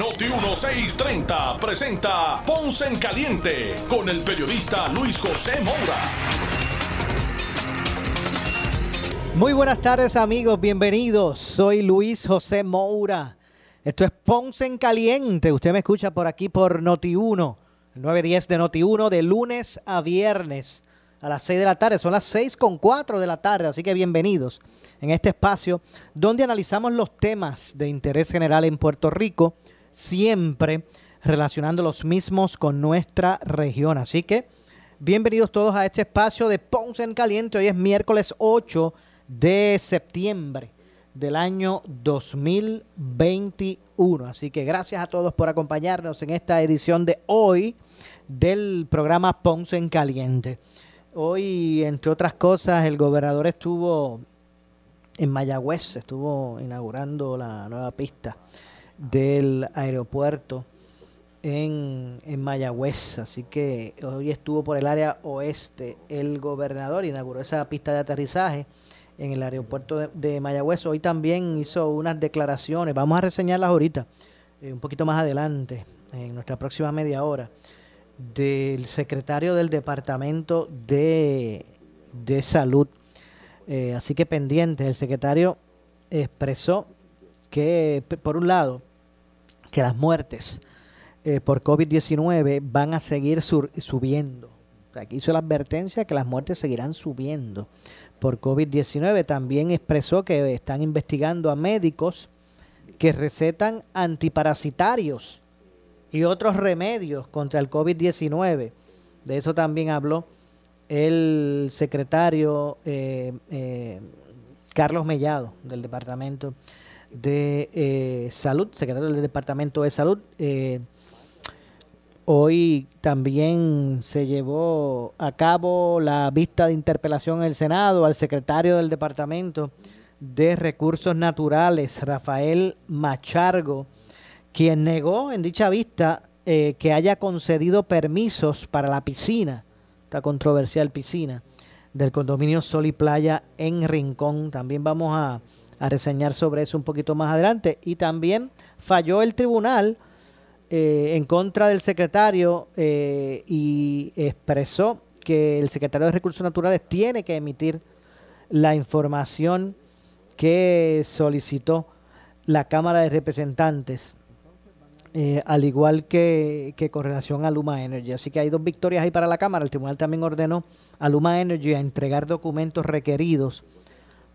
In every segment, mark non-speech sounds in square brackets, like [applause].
Noti 1630 presenta Ponce en Caliente con el periodista Luis José Moura. Muy buenas tardes amigos, bienvenidos. Soy Luis José Moura. Esto es Ponce en Caliente. Usted me escucha por aquí por Noti1, 910 de Noti1 de lunes a viernes a las 6 de la tarde. Son las 6 con 4 de la tarde, así que bienvenidos en este espacio donde analizamos los temas de interés general en Puerto Rico, siempre relacionando los mismos con nuestra región. Así que bienvenidos todos a este espacio de Ponce en Caliente. Hoy es miércoles 8 de septiembre del año 2021. Así que gracias a todos por acompañarnos en esta edición de hoy del programa Ponce en Caliente. Hoy, entre otras cosas, el gobernador estuvo en Mayagüez, estuvo inaugurando la nueva pista del aeropuerto en, en, Mayagüez. Así que hoy estuvo por el área oeste el gobernador, inauguró esa pista de aterrizaje en el aeropuerto de, Mayagüez. Hoy también hizo unas declaraciones, vamos a reseñarlas ahorita, eh, un poquito más adelante, en nuestra próxima media hora, del secretario del Departamento de, de Salud. Eh, así que pendiente, el secretario expresó que, por un lado, que las muertes eh, por COVID-19 van a seguir subiendo. Aquí hizo la advertencia que las muertes seguirán subiendo por COVID-19. También expresó que están investigando a médicos que recetan antiparasitarios y otros remedios contra el COVID-19. De eso también habló el secretario eh, eh, Carlos Mellado del Departamento de eh, Salud, secretario del Departamento de Salud. Hoy también se llevó a cabo la vista de interpelación en el Senado al secretario del Departamento de Recursos Naturales, Rafael Machargo, quien negó en dicha vista eh, que haya concedido permisos para la piscina, esta controversial piscina, del condominio Sol y Playa en Rincón. También vamos a, a reseñar sobre eso un poquito más adelante. Y también falló el tribunal eh, en contra del secretario eh, y expresó que el secretario de Recursos Naturales tiene que emitir la información que solicitó la Cámara de Representantes, eh, al igual que, que, con relación a Luma Energy. Así que hay dos victorias ahí para la Cámara. El tribunal también ordenó a Luma Energy a entregar documentos requeridos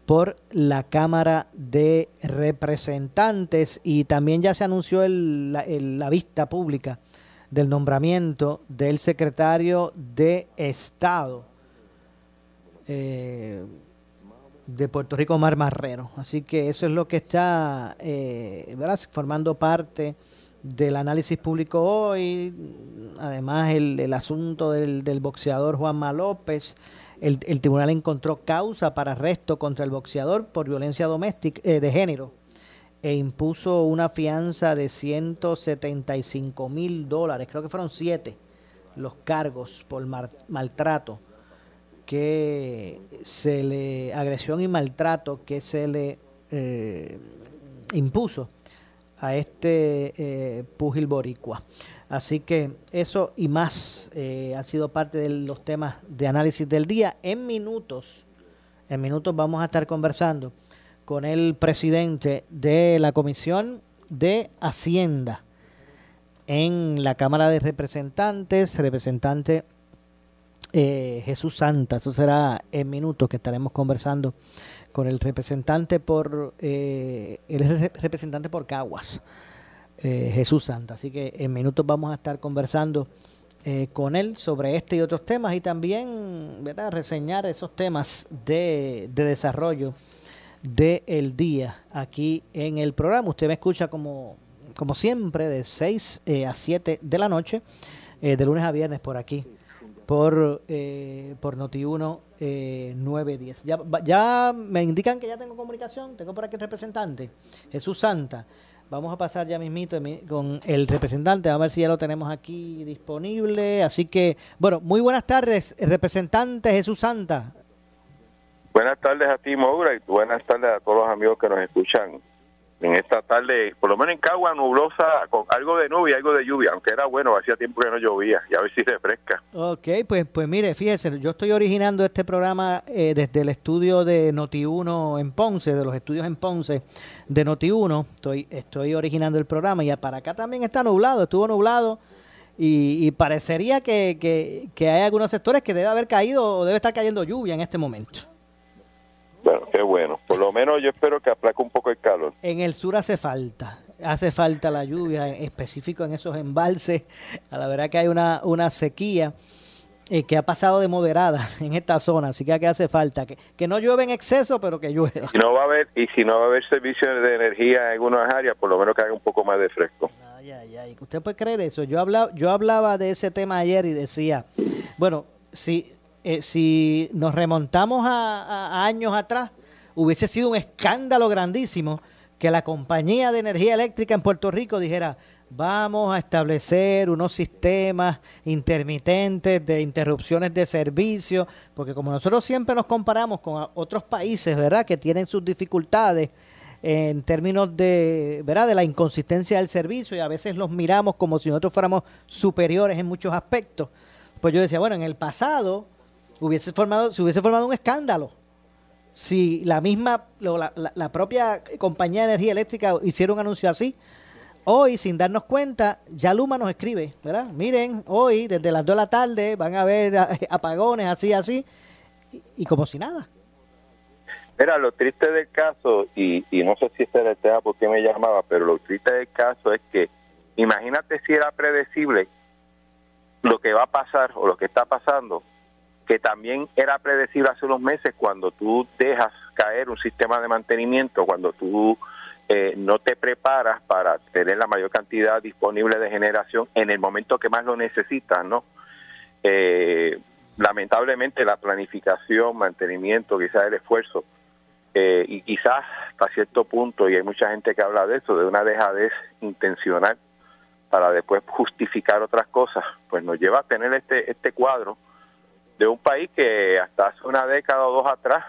por la Cámara de Representantes y también ya se anunció el, la, vista pública del nombramiento del secretario de Estado eh, de Puerto Rico, Mar Marrero. Así que eso es lo que está eh, formando parte del análisis público hoy. Además, el, el asunto del boxeador Juanma López el, tribunal encontró causa para arresto contra el boxeador por violencia doméstica eh, de género e impuso una fianza de 175 mil dólares, creo que fueron siete los cargos por maltrato que se le, agresión y maltrato que se le eh, impuso a este eh, púgil boricua. Así que eso y más eh, ha sido parte de los temas de análisis del día. En minutos, en minutos vamos a estar conversando con el presidente de la Comisión de Hacienda en la Cámara de Representantes, representante eh, Jesús Santa. Eso será en minutos que estaremos conversando con el representante por eh, el representante por Caguas. Eh, Jesús Santa. Así que en minutos vamos a estar conversando eh, con él sobre este y otros temas y también reseñar esos temas de, desarrollo del día aquí en el programa. Usted me escucha como, como siempre de 6 eh, a 7 de la noche, de lunes a viernes por aquí, por, por Noti1 eh, 910. Ya, ya me indican que ya tengo comunicación, tengo por aquí el representante, Jesús Santa. Vamos a pasar ya mismito con el representante, a ver si ya lo tenemos aquí disponible. Así que, bueno, muy buenas tardes, representante Jesús Santa. Buenas tardes a ti, Moura, y buenas tardes a todos los amigos que nos escuchan en esta tarde, por lo menos en Cagua, nublosa, con algo de nube y algo de lluvia, aunque era bueno, hacía tiempo que no llovía, y a ver si refresca. Ok, pues, pues mire, fíjese, yo estoy originando este programa eh, desde el estudio de Noti1 en Ponce, de los estudios en Ponce de Noti1, estoy, estoy originando el programa, y para acá también está nublado, estuvo nublado, y, parecería que, que, que hay algunos sectores que debe haber caído o debe estar cayendo lluvia en este momento. Bueno, qué bueno. Menos yo espero que aplaque un poco el calor. En el sur hace falta, hace falta la lluvia, en específico en esos embalses. A la verdad que hay una, una sequía eh, que ha pasado de moderada [laughs] en esta zona, así que hace falta que, que no llueve en exceso, pero que llueva. Si no va a haber, y si no va a haber servicios de energía en algunas áreas, por lo menos que haga un poco más de fresco. Ay, ay, ay. ¿Usted puede creer eso? Yo hablaba, yo hablaba de ese tema ayer y decía, bueno, si eh, si nos remontamos a, años atrás, hubiese sido un escándalo grandísimo que la compañía de energía eléctrica en Puerto Rico dijera, vamos a establecer unos sistemas intermitentes de interrupciones de servicio, porque como nosotros siempre nos comparamos con otros países, ¿verdad?, que tienen sus dificultades en términos de, ¿verdad?, de la inconsistencia del servicio y a veces los miramos como si nosotros fuéramos superiores en muchos aspectos. Pues yo decía, bueno, en el pasado hubiese formado, se hubiese formado un escándalo si la misma, la, la, propia compañía de energía eléctrica hiciera un anuncio así. Hoy, sin darnos cuenta, ya Luma nos escribe, ¿verdad? Miren, hoy, desde las 2 de la tarde, van a haber [laughs] apagones así, así, y, como si nada. Mira, lo triste del caso, y, y no sé si era el tema por qué me llamaba, pero lo triste del caso es que, imagínate si era predecible lo que va a pasar o lo que está pasando que también era predecible hace unos meses cuando tú dejas caer un sistema de mantenimiento, cuando tú eh, no te preparas para tener la mayor cantidad disponible de generación en el momento que más lo necesitas, ¿no? Eh, lamentablemente la planificación, mantenimiento, quizás el esfuerzo, eh, y quizás hasta cierto punto, y hay mucha gente que habla de eso, de una dejadez intencional para después justificar otras cosas, pues nos lleva a tener este, este cuadro de un país que hasta hace una década o dos atrás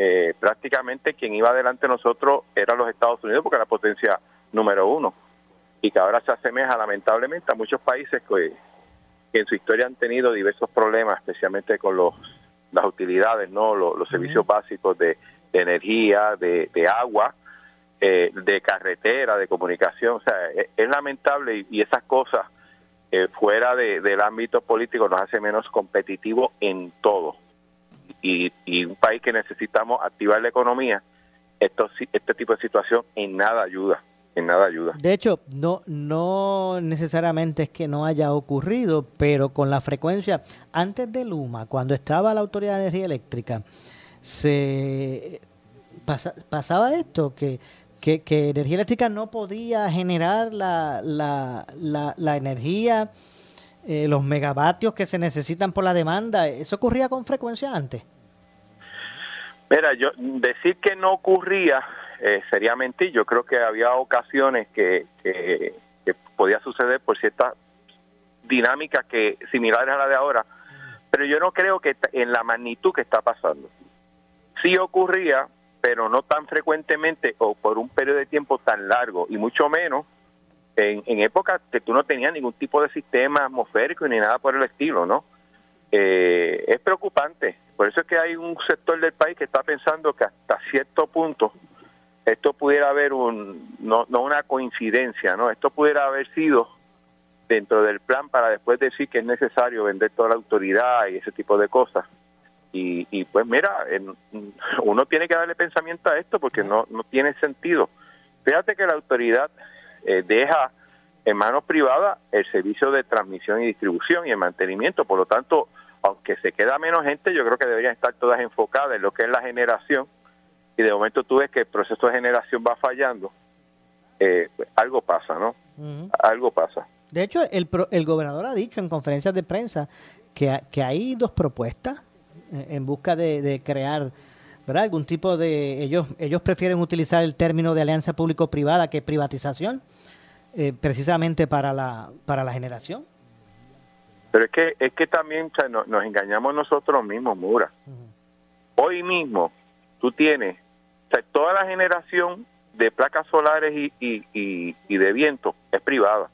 eh, prácticamente quien iba delante de nosotros era los Estados Unidos porque era la potencia número uno. Y que ahora se asemeja lamentablemente a muchos países que, en su historia han tenido diversos problemas, especialmente con los las utilidades, no los, servicios básicos de, energía, de, agua, eh, de carretera, de comunicación. O sea, es, lamentable y esas cosas eh, fuera de, del ámbito político nos hace menos competitivo en todo. Y, y, un país que necesitamos activar la economía, esto, este tipo de situación en nada ayuda. En nada ayuda. De hecho, no, no necesariamente es que no haya ocurrido, pero con la frecuencia, antes de Luma, cuando estaba la Autoridad de Energía Eléctrica, se pasaba esto, que que, que energía eléctrica no podía generar la, la, la, energía, eh, los megavatios que se necesitan por la demanda. ¿Eso ocurría con frecuencia antes? Mira, yo decir que no ocurría eh, sería mentir. Yo creo que había ocasiones que, que, podía suceder por ciertas dinámicas que similares a la de ahora, pero yo no creo que en la magnitud que está pasando. Sí ocurría, pero no tan frecuentemente o por un periodo de tiempo tan largo y mucho menos en, en épocas que tú no tenías ningún tipo de sistema atmosférico ni nada por el estilo, ¿no? Eh, es preocupante. Por eso es que hay un sector del país que está pensando que hasta cierto punto esto pudiera haber un, no, no una coincidencia, ¿no? Esto pudiera haber sido dentro del plan para después decir que es necesario vender toda la autoridad y ese tipo de cosas. Y, pues mira, uno tiene que darle pensamiento a esto porque no, no tiene sentido. Fíjate que la autoridad eh, deja en manos privadas el servicio de transmisión y distribución y el mantenimiento, por lo tanto, aunque se queda menos gente, yo creo que deberían estar todas enfocadas en lo que es la generación y de momento tú ves que el proceso de generación va fallando, eh, pues, algo pasa, ¿no? Algo pasa. De hecho, el, el gobernador ha dicho en conferencias de prensa que, hay dos propuestas en busca de, crear ¿verdad? algún tipo de... Ellos, ellos prefieren utilizar el término de alianza público-privada que privatización, eh, precisamente para la, para la generación. Pero es que, es que también nos, engañamos nosotros mismos, Mura. Hoy mismo tú tienes toda la generación de placas solares y, y, de viento es privada.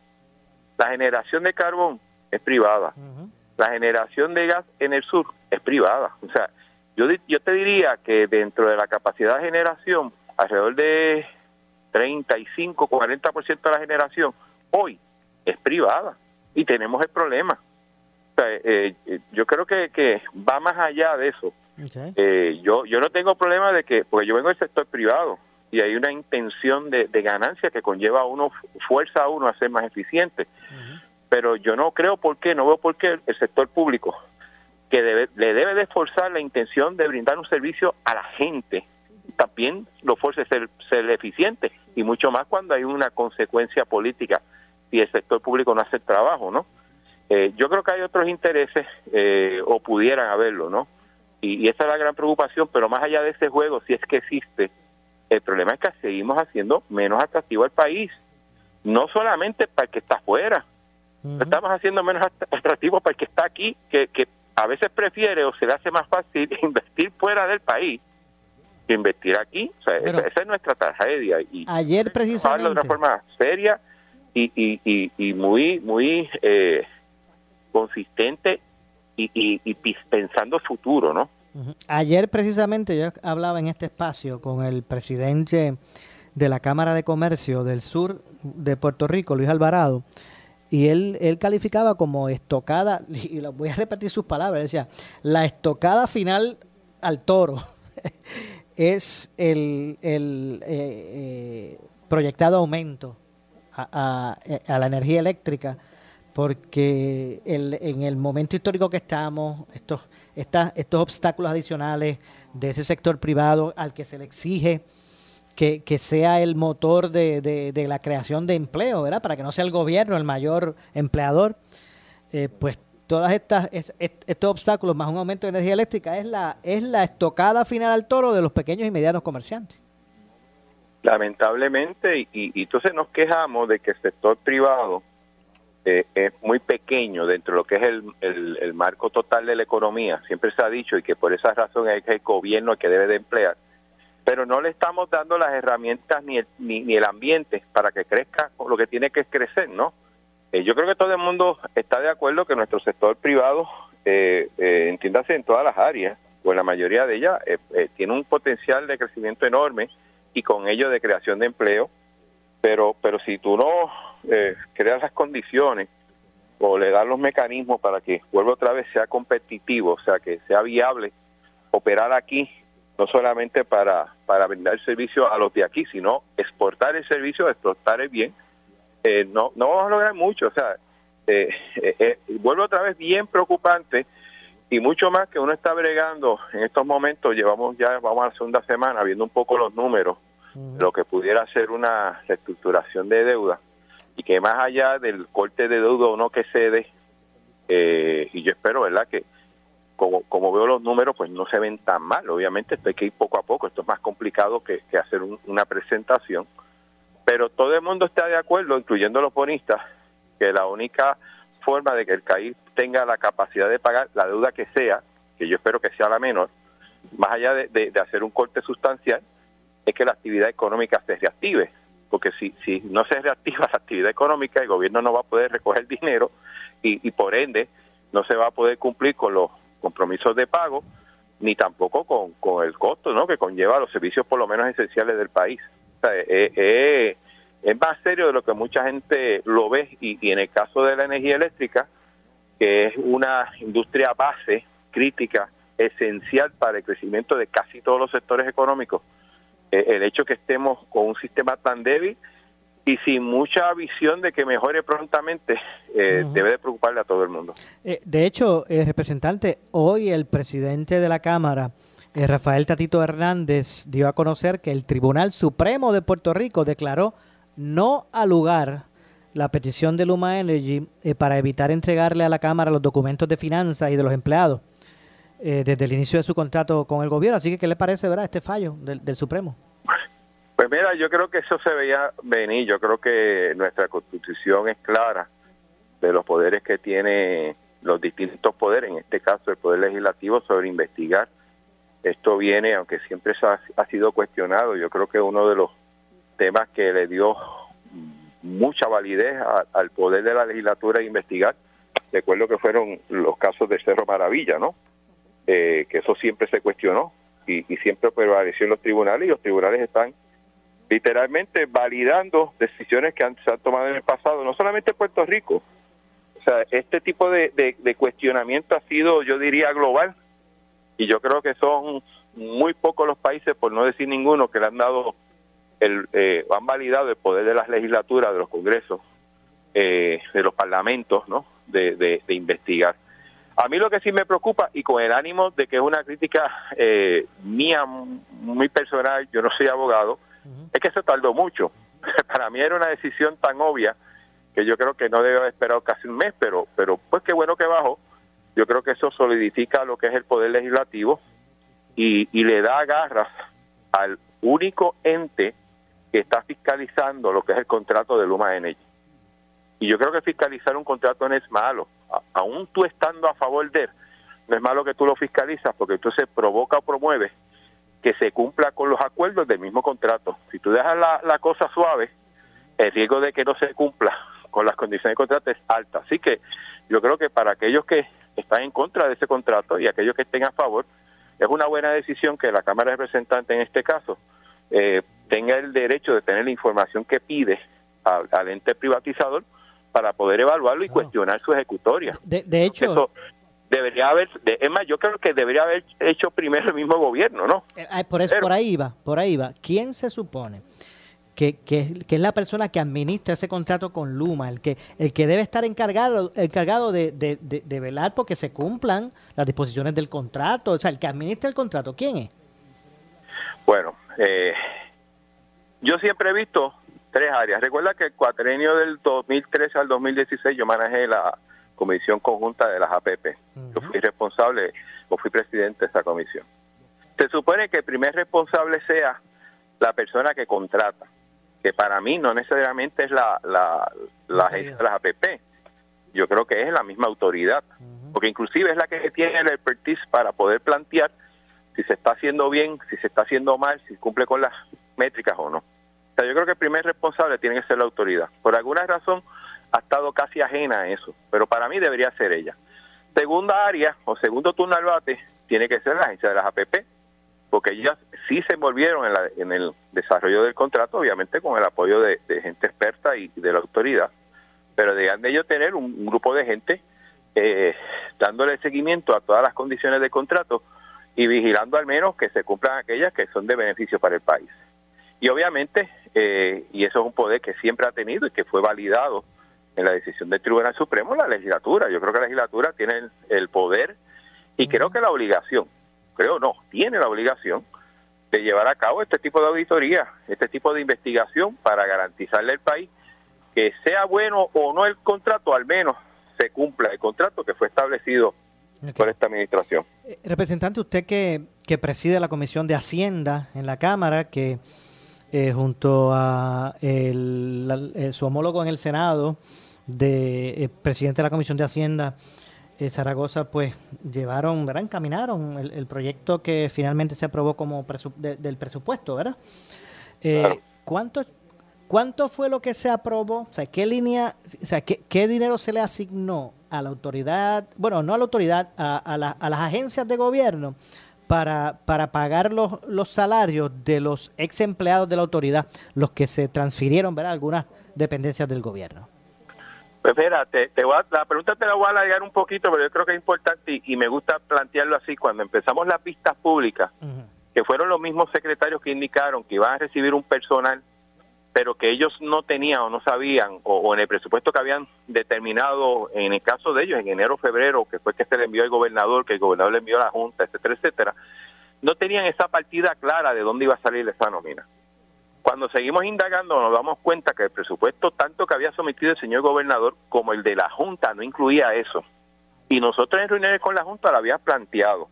La generación de carbón es privada. La generación de gas en el sur es privada. O sea, yo, yo te diría que dentro de la capacidad de generación, alrededor de 35, 40% de la generación hoy es privada. Y tenemos el problema. Eh, eh, yo creo que, que va más allá de eso. Eh, yo, yo no tengo problema de que, porque yo vengo del sector privado y hay una intención de, ganancia que conlleva a uno, fuerza a uno a ser más eficiente. Pero yo no creo por qué, no veo por qué el sector público, que debe, le debe de esforzar la intención de brindar un servicio a la gente, también lo fuerce ser, ser eficiente y mucho más cuando hay una consecuencia política si el sector público no hace el trabajo, ¿no? Eh, yo creo que hay otros intereses eh, o pudieran haberlo, ¿no? Y, esa es la gran preocupación, pero más allá de ese juego, si es que existe, el problema es que seguimos haciendo menos atractivo al país, no solamente para el que está afuera, estamos haciendo menos atractivo para el que está aquí, que, que a veces prefiere o se le hace más fácil [laughs] invertir fuera del país que invertir aquí. O sea, esa, es nuestra tragedia. Y ayer precisamente... de una forma seria y, y, y, muy, muy eh, consistente y, y, pensando futuro, ¿no? Ayer precisamente yo hablaba en este espacio con el presidente de la Cámara de Comercio del Sur de Puerto Rico, Luis Alvarado, y él, él calificaba como estocada, [laughs] y voy a repetir sus palabras, decía, la estocada final al toro [laughs] es el, el eh, eh, proyectado aumento a, a, la energía eléctrica porque el, en el momento histórico que estamos, estos, estos obstáculos adicionales de ese sector privado al que se le exige que, sea el motor de, de, la creación de empleo, ¿verdad? Para que no sea el gobierno el mayor empleador, eh, pues todas estas estos obstáculos más un aumento de energía eléctrica es la es la estocada final al toro de los pequeños y medianos comerciantes. Lamentablemente, y, y entonces nos quejamos de que el sector privado eh, es muy pequeño dentro de lo que es el, el, marco total de la economía. Siempre se ha dicho y que por esa razón es el gobierno que debe de emplear. Pero no le estamos dando las herramientas ni el, ni, el ambiente para que crezca lo que tiene que crecer, ¿no? Eh, yo creo que todo el mundo está de acuerdo que nuestro sector privado, eh, eh, entiéndase en todas las áreas, o en la mayoría de ellas, tiene un potencial de crecimiento enorme y con ello de creación de empleo. Pero, pero si tú no eh, crear las condiciones o le dar los mecanismos para que vuelva otra vez sea competitivo, o sea, que sea viable operar aquí, no solamente para, para brindar servicio a los de aquí, sino exportar el servicio, exportar el bien, eh, no, no vamos a lograr mucho. O sea, eh, eh, vuelve otra vez bien preocupante y mucho más que uno está bregando en estos momentos, llevamos ya, vamos a la segunda semana, viendo un poco los números, lo que pudiera ser una reestructuración de deuda y que más allá del corte de deuda o no que cede, eh, y yo espero, ¿verdad?, que como, como veo los números, pues no se ven tan mal. Obviamente esto hay que ir poco a poco, esto es más complicado que, hacer una presentación, pero todo el mundo está de acuerdo, incluyendo los bonistas, que la única forma de que el país tenga la capacidad de pagar la deuda que sea, que yo espero que sea la menor, más allá de, de hacer un corte sustancial, es que la actividad económica se reactive porque si, si no se reactiva [laughs] la actividad económica, el gobierno no va a poder recoger dinero y, por ende no se va a poder cumplir con los compromisos de pago, ni tampoco con, con el costo ¿no? que conlleva los servicios por lo menos esenciales del país. Eh, eh, eh, es más serio de lo que mucha gente lo ve y, en el caso de la energía eléctrica, que es una industria base, crítica, esencial para el crecimiento de casi todos los sectores económicos, el hecho que estemos con un sistema tan débil y sin mucha visión de que mejore prontamente, eh, debe de preocuparle a todo el mundo. Eh, de hecho, representante, hoy el presidente de la Cámara, Rafael Tatito Hernández, dio a conocer que el Tribunal Supremo de Puerto Rico declaró no al lugar la petición de Luma Energy eh, para evitar entregarle a la Cámara los documentos de finanzas y de los empleados eh, desde el inicio de su contrato con el gobierno. Así que, ¿qué le parece, verdad, este fallo del, del Supremo? Pues mira, yo creo que eso se veía venir. Yo creo que nuestra constitución es clara de los poderes que tiene los distintos poderes, en este caso el Poder Legislativo, sobre investigar. Esto viene, aunque siempre ha, sido cuestionado, yo creo que uno de los temas que le dio mucha validez al poder de la legislatura de investigar. Recuerdo que fueron los casos de Cerro Maravilla, ¿no? Eh, que eso siempre se cuestionó y, y siempre prevaleció en los tribunales y los tribunales están literalmente validando decisiones que han, se han tomado en el pasado, no solamente en Puerto Rico. O sea, este tipo de, de, cuestionamiento ha sido, yo diría, global y yo creo que son muy pocos los países, por no decir ninguno, que le han dado, el, eh, han validado el poder de las legislaturas, de los congresos, eh, de los parlamentos, ¿no? De, de, investigar. A mí lo que sí me preocupa, y con el ánimo de que es una crítica eh, mía, muy personal, yo no soy abogado, es que se tardó mucho. [laughs] Para mí era una decisión tan obvia que yo creo que no debe haber esperado casi un mes, pero, pero pues qué bueno que bajó. Yo creo que eso solidifica lo que es el poder legislativo y, y le da garras al único ente que está fiscalizando lo que es el contrato de Luma Energy. Y yo creo que fiscalizar un contrato no es malo. aún tú estando a favor de él, no es malo que tú lo fiscalizas porque entonces provoca o promueve que se cumpla con los acuerdos del mismo contrato. Si tú dejas la, cosa suave, el riesgo de que no se cumpla con las condiciones de contrato es alta. Así que yo creo que para aquellos que están en contra de ese contrato y aquellos que estén a favor, es una buena decisión que la Cámara de Representantes en este caso eh, tenga el derecho de tener la información que pide al, ente privatizador para poder evaluarlo y cuestionar su ejecutoria. De, hecho, debería haber, es más, yo creo que debería haber hecho primero el mismo gobierno, ¿no? Eh, por eso, por ahí va, por ahí va. ¿Quién se supone que, que, es la persona que administra ese contrato con Luma, el que, el que debe estar encargado, encargado de, de, de, velar porque se cumplan las disposiciones del contrato, o sea, el que administra el contrato, ¿quién es? Bueno, eh, yo siempre he visto tres áreas. Recuerda que el cuatrenio del 2013 al 2016 yo manejé la comisión conjunta de las APP. Yo fui responsable o fui presidente de esa comisión. Se supone que el primer responsable sea la persona que contrata, que para mí no necesariamente es la, la, la agencia de las APP. Yo creo que es la misma autoridad, porque inclusive es la que tiene el expertise para poder plantear si se está haciendo bien, si se está haciendo mal, si cumple con las métricas o no. O sea, yo creo que el primer responsable tiene que ser la autoridad. Por alguna razón, ha estado casi ajena a eso, pero para mí debería ser ella. Segunda área o segundo turno al bate tiene que ser la agencia de las APP, porque ellas sí se envolvieron en, el desarrollo del contrato, obviamente con el apoyo de, gente experta y de la autoridad, pero deben de ellos tener un, grupo de gente eh, dándole seguimiento a todas las condiciones del contrato y vigilando al menos que se cumplan aquellas que son de beneficio para el país. Y obviamente, eh, y eso es un poder que siempre ha tenido y que fue validado en la decisión del Tribunal Supremo la legislatura. Yo creo que la legislatura tiene el, poder y creo que la obligación, creo no, tiene la obligación de llevar a cabo este tipo de auditoría, este tipo de investigación para garantizarle al país que sea bueno o no el contrato, al menos se cumpla el contrato que fue establecido por esta administración. Eh, representante, usted que, que preside la Comisión de Hacienda en la Cámara, que eh, junto a el, su homólogo en el Senado, de eh, presidente de la Comisión de Hacienda, eh, Zaragoza, pues llevaron, ¿verdad? encaminaron el, proyecto que finalmente se aprobó como del presupuesto, ¿verdad? Eh, ¿cuánto, ¿Cuánto fue lo que se aprobó? O sea, ¿qué línea, o sea, qué, qué dinero se le asignó a la autoridad, bueno, no a la autoridad, a, a, a las agencias de gobierno para, para pagar los, los salarios de los ex empleados de la autoridad, los que se transfirieron, ¿verdad? Algunas dependencias del gobierno. Pues espérate, te la pregunta te la voy a alargar un poquito, pero yo creo que es importante y, me gusta plantearlo así. Cuando empezamos las vistas públicas, que fueron los mismos secretarios que indicaron que iban a recibir un personal, pero que ellos no tenían o no sabían, o, en el presupuesto que habían determinado, en el caso de ellos, en enero febrero, que fue que se le envió al gobernador, que el gobernador le envió a la Junta, etcétera, etcétera, no tenían esa partida clara de dónde iba a salir esa nómina. Cuando seguimos indagando nos damos cuenta que el presupuesto tanto que había sometido el señor gobernador como el de la Junta no incluía eso. Y nosotros en reuniones con la Junta lo había planteado.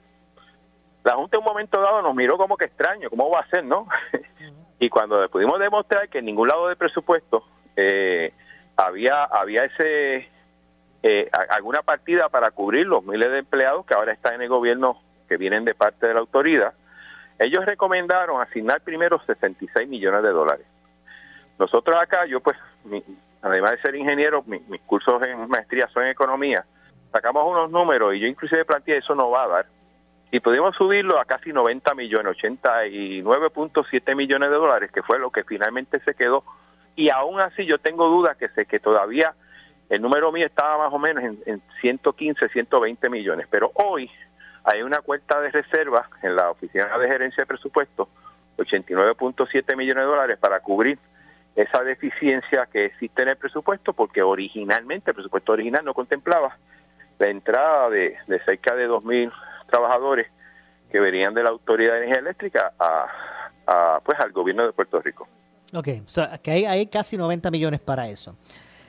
La Junta en un momento dado nos miró como que extraño, ¿cómo va a ser, no? [laughs] y cuando pudimos demostrar que en ningún lado del presupuesto eh, había, había ese eh, alguna partida para cubrir los miles de empleados que ahora están en el gobierno que vienen de parte de la autoridad, ellos recomendaron asignar primero 66 millones de dólares. Nosotros acá, yo pues, además de ser ingeniero, mis cursos en maestría son en economía, sacamos unos números y yo inclusive planteé eso no va a dar. Y pudimos subirlo a casi 90 millones, 89.7 millones de dólares, que fue lo que finalmente se quedó. Y aún así yo tengo dudas que sé que todavía el número mío estaba más o menos en, en 115, 120 millones. Pero hoy hay una cuenta de reserva en la Oficina de Gerencia de Presupuesto, 89.7 millones de dólares para cubrir esa deficiencia que existe en el presupuesto, porque originalmente el presupuesto original no contemplaba la entrada de, cerca de 2.000 trabajadores que venían de la Autoridad de Energía Eléctrica a, pues al gobierno de Puerto Rico. Ok, que hay casi 90 millones para eso.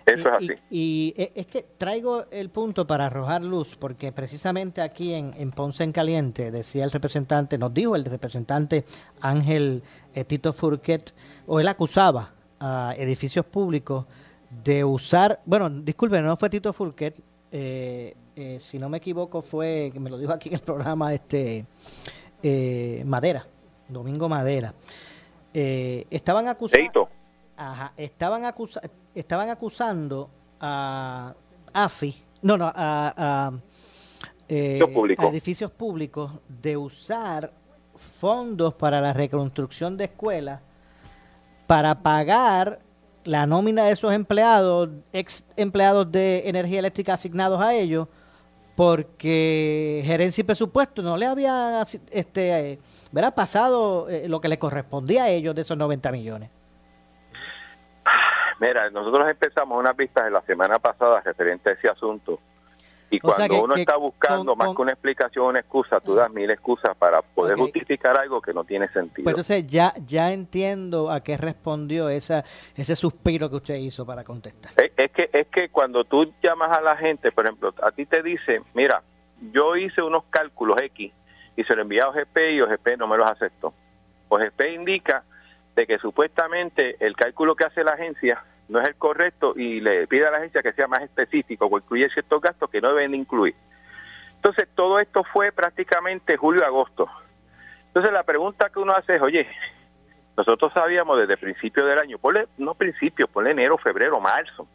Eso es así. Y, e, es que traigo el punto para arrojar luz, porque precisamente aquí en, Ponce en Caliente, decía el representante, nos dijo el representante Ángel eh, Tito Furquet, o él acusaba a edificios públicos de usar, bueno, disculpen, no fue Tito Furquet, eh, eh, si no me equivoco fue, me lo dijo aquí en el programa, este Madera, Domingo Madera. estaban acusando... Ajá, estaban, acusa estaban acusando a AFI, no, no, a, eh, a, edificios públicos de usar fondos para la reconstrucción de escuelas para pagar la nómina de esos empleados, ex empleados de energía eléctrica asignados a ellos, porque gerencia y presupuesto no le había este, pasado eh, lo que le correspondía a ellos de esos 90 millones. Mira, nosotros empezamos unas vistas en la semana pasada referente a ese asunto. Y cuando uno está buscando más que una explicación, una excusa, tú das mil excusas para poder justificar algo que no tiene sentido. Pues entonces ya ya entiendo a qué respondió esa ese suspiro que usted hizo para contestar. Es, que es que cuando tú llamas a la gente, por ejemplo, a ti te dice, mira, yo hice unos cálculos X y se lo envié a OGP y OGP no me los aceptó. OGP indica de que supuestamente el cálculo que hace la agencia no es el correcto y le pide a la agencia que sea más específico o incluye ciertos gastos que no deben incluir. Entonces, todo esto fue prácticamente julio-agosto. Entonces, la pregunta que uno hace es, oye, nosotros sabíamos desde principio del año, ponle, no principio, ponle enero, febrero, marzo,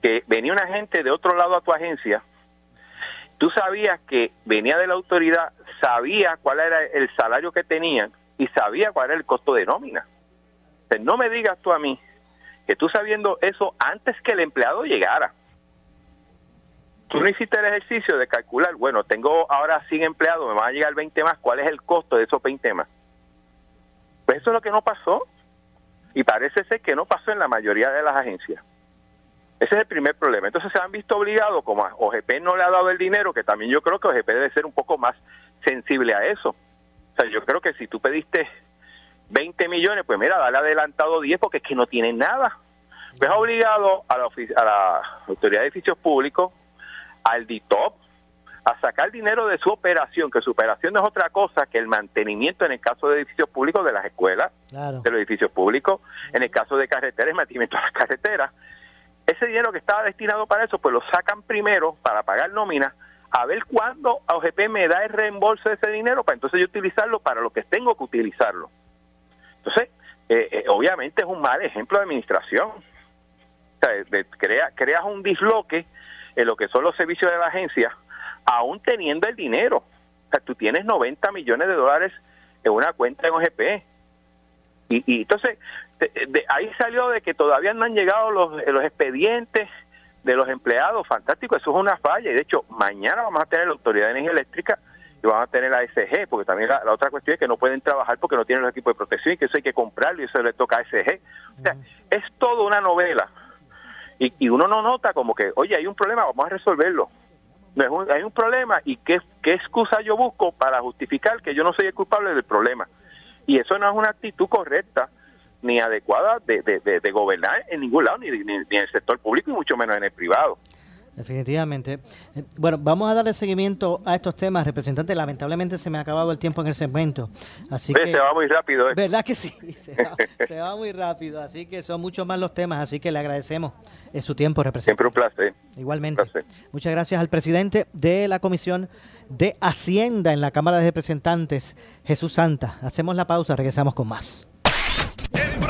que venía una gente de otro lado a tu agencia, tú sabías que venía de la autoridad, sabía cuál era el salario que tenían, y sabía cuál era el costo de nómina. no me digas tú a mí que tú sabiendo eso antes que el empleado llegara, tú no hiciste el ejercicio de calcular, bueno, tengo ahora 100 empleados, me van a llegar 20 más, ¿cuál es el costo de esos 20 más? Pues eso es lo que no pasó. Y parece ser que no pasó en la mayoría de las agencias. Ese es el primer problema. Entonces se han visto obligados, como a OGP no le ha dado el dinero, que también yo creo que OGP debe ser un poco más sensible a eso. O sea, yo creo que si tú pediste 20 millones, pues mira, dale adelantado 10 porque es que no tienen nada. Pues obligado a la, a la Autoridad de Edificios Públicos, al DITOP, a sacar dinero de su operación, que su operación no es otra cosa que el mantenimiento en el caso de edificios públicos de las escuelas, de los edificios públicos, en el caso de carreteras, el mantenimiento de las carreteras. Ese dinero que estaba destinado para eso, pues lo sacan primero para pagar nóminas a ver cuándo OGP me da el reembolso de ese dinero para entonces yo utilizarlo para lo que tengo que utilizarlo. Entonces, eh, eh, obviamente es un mal ejemplo de administración. O sea, crea, creas un disloque en lo que son los servicios de la agencia, aún teniendo el dinero. O sea, tú tienes 90 millones de dólares en una cuenta en OGP. Y, y entonces, de, ahí salió de que todavía no han llegado los, los expedientes de los empleados, fantástico, eso es una falla. Y de hecho, mañana vamos a tener la Autoridad de Energía Eléctrica y vamos a tener la SG, porque también la, otra cuestión es que no pueden trabajar porque no tienen los equipos de protección y que eso hay que comprarlo y eso le toca a SG. O sea, es todo una novela. Y, y, uno no nota como que, oye, hay un problema, vamos a resolverlo. No hay un problema y ¿qué, qué excusa yo busco para justificar que yo no soy el culpable del problema. Y eso no es una actitud correcta ni adecuada de, de, gobernar en ningún lado, ni, ni, en el sector público y mucho menos en el privado. Definitivamente. Eh, bueno, vamos a darle seguimiento a estos temas, representante. Lamentablemente se me ha acabado el tiempo en el segmento. Así que, se va muy rápido. ¿eh? ¿Verdad que sí? [laughs] [laughs] Se va, muy rápido. Así que son muchos más los temas. Así que le agradecemos eh, su tiempo, representante. Siempre un placer. Igualmente. Muchas gracias al presidente de la Comisión de Hacienda en la Cámara de Representantes, Jesús Santa. Hacemos la pausa, regresamos con más.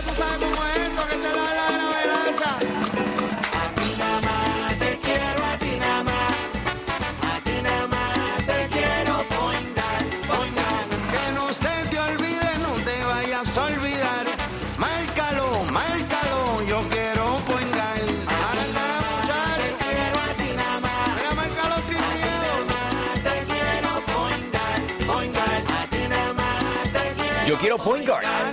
1129. Pero tú sabes cómo es esto que te da la gravedad. A ti nada más te quiero, a ti nada más. A ti nada más te quiero poingar, poingar. Que no se te olvide, no te vayas a olvidar. Márcalo, márcalo, yo quiero poingar. Ahora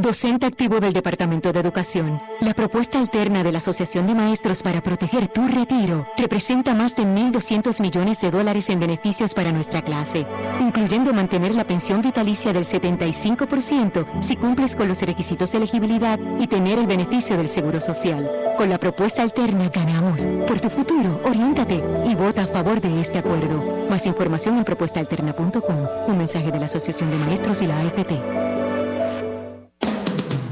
Docente activo del Departamento de Educación, la propuesta alterna de la Asociación de Maestros para proteger tu retiro representa más de 1.200 millones de dólares en beneficios para nuestra clase, incluyendo mantener la pensión vitalicia del 75% si cumples con los requisitos de elegibilidad y tener el beneficio del Seguro Social. Con la propuesta alterna ganamos. Por tu futuro, oriéntate y vota a favor de este acuerdo. Más información en propuestaalterna.com. Un mensaje de la Asociación de Maestros y la AFT.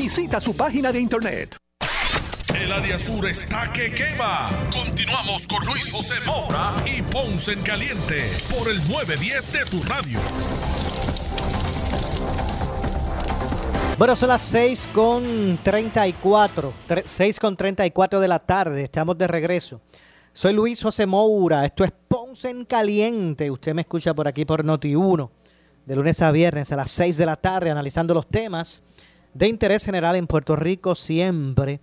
Visita su página de internet. El área sur está que quema. Continuamos con Luis José Moura y Ponce en Caliente por el 910 de tu radio. Bueno, son las 6 con 34, 6 con 34 de la tarde, estamos de regreso. Soy Luis José Moura, esto es Ponce en Caliente, usted me escucha por aquí por Noti1, de lunes a viernes a las 6 de la tarde, analizando los temas de interés general en Puerto Rico, siempre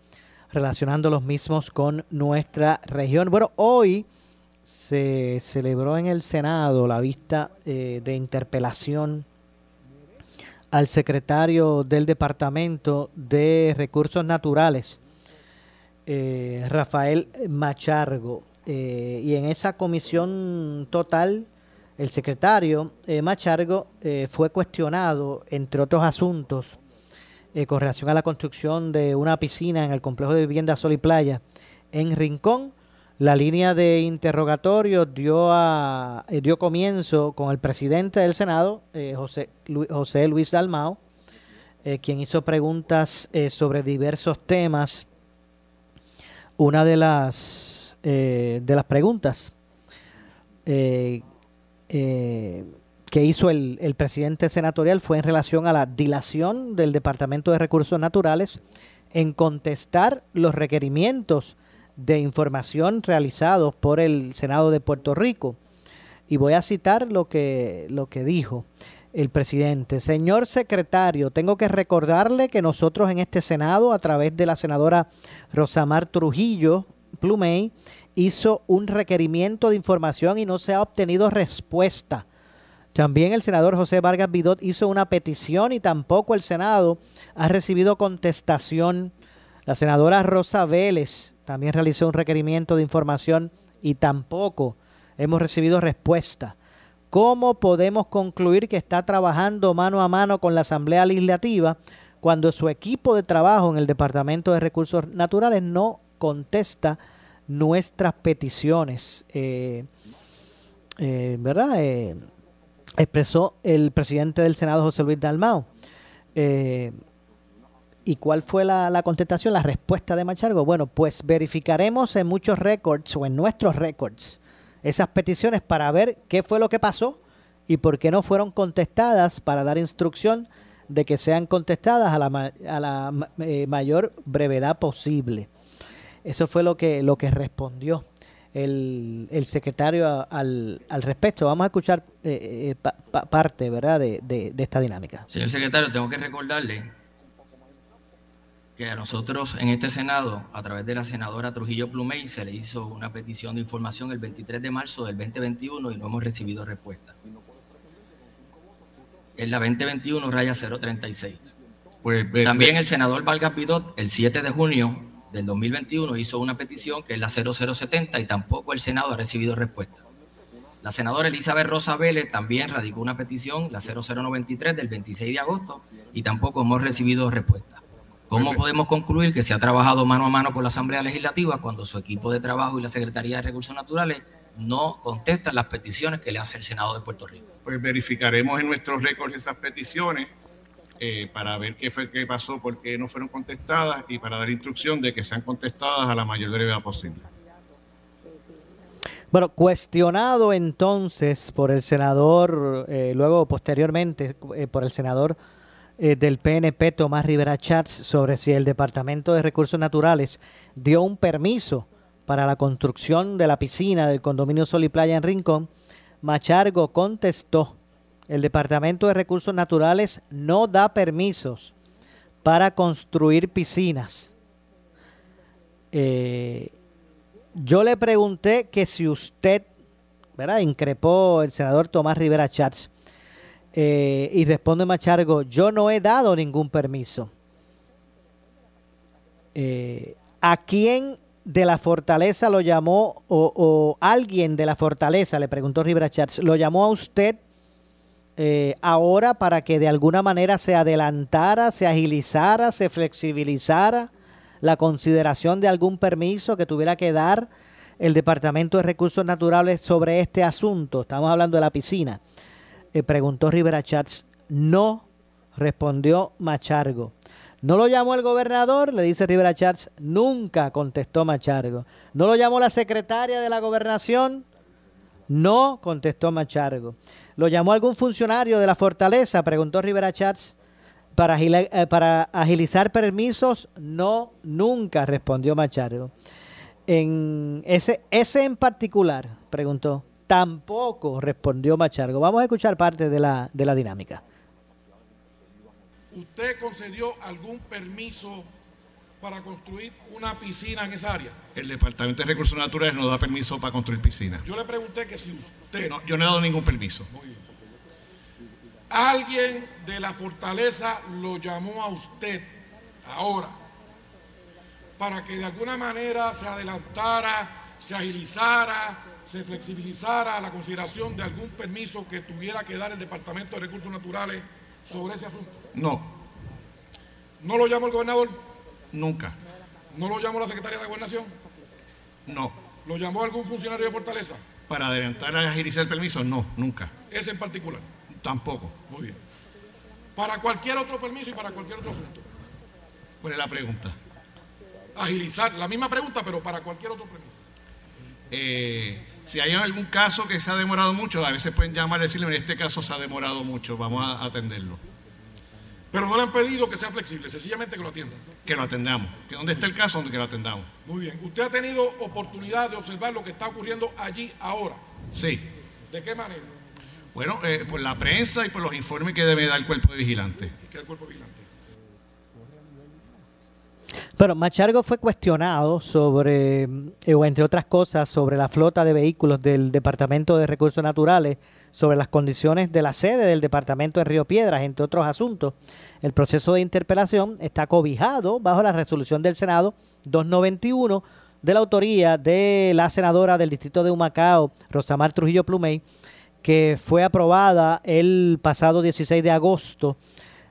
relacionando los mismos con nuestra región. Bueno, hoy se celebró en el Senado la vista eh, de interpelación al secretario del Departamento de Recursos Naturales, eh, Rafael Machargo. Eh, y en esa comisión total, el secretario Machargo fue cuestionado, entre otros asuntos, eh, con relación a la construcción de una piscina en el complejo de vivienda Sol y Playa en Rincón. La línea de interrogatorio dio, eh, dio comienzo con el presidente del Senado, eh, José, José Luis Dalmao, quien hizo preguntas sobre diversos temas. Una de las, de las preguntas que hizo el, presidente senatorial fue en relación a la dilación del Departamento de Recursos Naturales en contestar los requerimientos de información realizados por el Senado de Puerto Rico. Y voy a citar lo que, lo que dijo el presidente. Señor secretario, tengo que recordarle que nosotros en este Senado, a través de la senadora Rosamar Trujillo Plumey, hizo un requerimiento de información y no se ha obtenido respuesta. También el senador José Vargas Vidot hizo una petición y tampoco el Senado ha recibido contestación. La senadora Rosa Vélez también realizó un requerimiento de información y tampoco hemos recibido respuesta. ¿Cómo podemos concluir que está trabajando mano a mano con la Asamblea Legislativa cuando su equipo de trabajo en el Departamento de Recursos Naturales no contesta nuestras peticiones? Eh, eh, ¿Verdad? Eh, expresó el presidente del Senado, José Luis Dalmao. Eh, ¿Y cuál fue la, contestación, la respuesta de Machargo? Bueno, pues verificaremos en muchos récords o en nuestros récords esas peticiones para ver qué fue lo que pasó y por qué no fueron contestadas para dar instrucción de que sean contestadas a la, a la eh, mayor brevedad posible. Eso fue lo que, lo que respondió el, el secretario a- al, al respecto. Vamos a escuchar eh, eh, pa- pa- parte ¿verdad? De, de- de esta dinámica. Señor secretario, tengo que recordarle que a nosotros en este Senado, a través de la senadora Trujillo Plumey, se le hizo una petición de información el 23 de marzo del 2021 y no hemos recibido respuesta. Es la 2021 raya 036. Pues, También el senador Vargas Vidot, el 7 de junio del 2021, hizo una petición que es la 0070 y tampoco el Senado ha recibido respuesta. La senadora Elizabeth Rosa Vélez también radicó una petición, la 0093 del 26 de agosto, y tampoco hemos recibido respuesta. ¿Cómo podemos concluir que se ha trabajado mano a mano con la Asamblea Legislativa cuando su equipo de trabajo y la Secretaría de Recursos Naturales no contestan las peticiones que le hace el Senado de Puerto Rico? pues verificaremos en nuestros récords esas peticiones eh, para ver qué fue qué pasó, por qué no fueron contestadas y para dar instrucción de que sean contestadas a la mayor brevedad posible. Bueno, cuestionado entonces por el senador, eh, luego posteriormente eh, por el senador eh, del PNP, Tomás Rivera Chats, sobre si el Departamento de Recursos Naturales dio un permiso para la construcción de la piscina del condominio Sol y Playa en Rincón, Machargo contestó, el Departamento de Recursos Naturales no da permisos para construir piscinas. Eh, yo le pregunté que si usted, ¿verdad? Increpó el senador Tomás Rivera Chats. eh, y responde Machargo, yo no he dado ningún permiso. Eh, ¿A quién de la fortaleza lo llamó o, alguien de la fortaleza, le preguntó Rivera Chats, lo llamó a usted eh, ahora para que de alguna manera se adelantara, se agilizara, se flexibilizara la consideración de algún permiso que tuviera que dar el Departamento de Recursos Naturales sobre este asunto. Estamos hablando de la piscina. Eh, preguntó Rivera Chats. No, respondió Machargo. ¿No lo llamó el gobernador? Le dice Rivera Chats. Nunca contestó Machargo. ¿No lo llamó la secretaria de la gobernación? No, contestó Machargo. ¿Lo llamó algún funcionario de la fortaleza? Preguntó Rivera Chats. Para, eh, para agilizar permisos, no, nunca, respondió Machargo. En ese, ese en particular, preguntó, tampoco respondió Machargo. Vamos a escuchar parte de la, de la dinámica. ¿Usted concedió algún permiso para construir una piscina en esa área? El Departamento de Recursos Naturales no da permiso para construir piscinas. Yo le pregunté que si usted, No, yo no he dado ningún permiso. alguien de la fortaleza lo llamó a usted ahora para que de alguna manera se adelantara, se agilizara, se flexibilizara la consideración de algún permiso que tuviera que dar el Departamento de Recursos Naturales sobre ese asunto. No, ¿No lo llamó el gobernador? Nunca. ¿No lo llamó la secretaria de Gobernación? No. ¿Lo llamó algún funcionario de Fortaleza? Para adelantar a agilizar el permiso, no, nunca. Ese en particular. Tampoco. Muy bien. Para cualquier otro permiso y para cualquier otro asunto. ¿Cuál es la pregunta? Agilizar, la misma pregunta, pero para cualquier otro permiso. Eh, si hay algún caso que se ha demorado mucho, a veces pueden llamar y decirle, en este caso se ha demorado mucho, vamos a atenderlo. Pero no le han pedido que sea flexible, sencillamente que lo atiendan. Que lo atendamos. Que donde esté el caso, donde que lo atendamos. Muy bien. ¿Usted ha tenido oportunidad de observar lo que está ocurriendo allí ahora? Sí. ¿De qué manera? Bueno, eh, por la prensa y por los informes que debe dar el cuerpo de vigilante. ¿Y qué el cuerpo vigilante? Pero Machargo fue cuestionado sobre, eh, o entre otras cosas, sobre la flota de vehículos del Departamento de Recursos Naturales, sobre las condiciones de la sede del Departamento de Río Piedras, entre otros asuntos. El proceso de interpelación está cobijado bajo la resolución del Senado 291 de la autoría de la senadora del Distrito de Humacao, Rosamar Trujillo Plumey, que fue aprobada el pasado 16 de agosto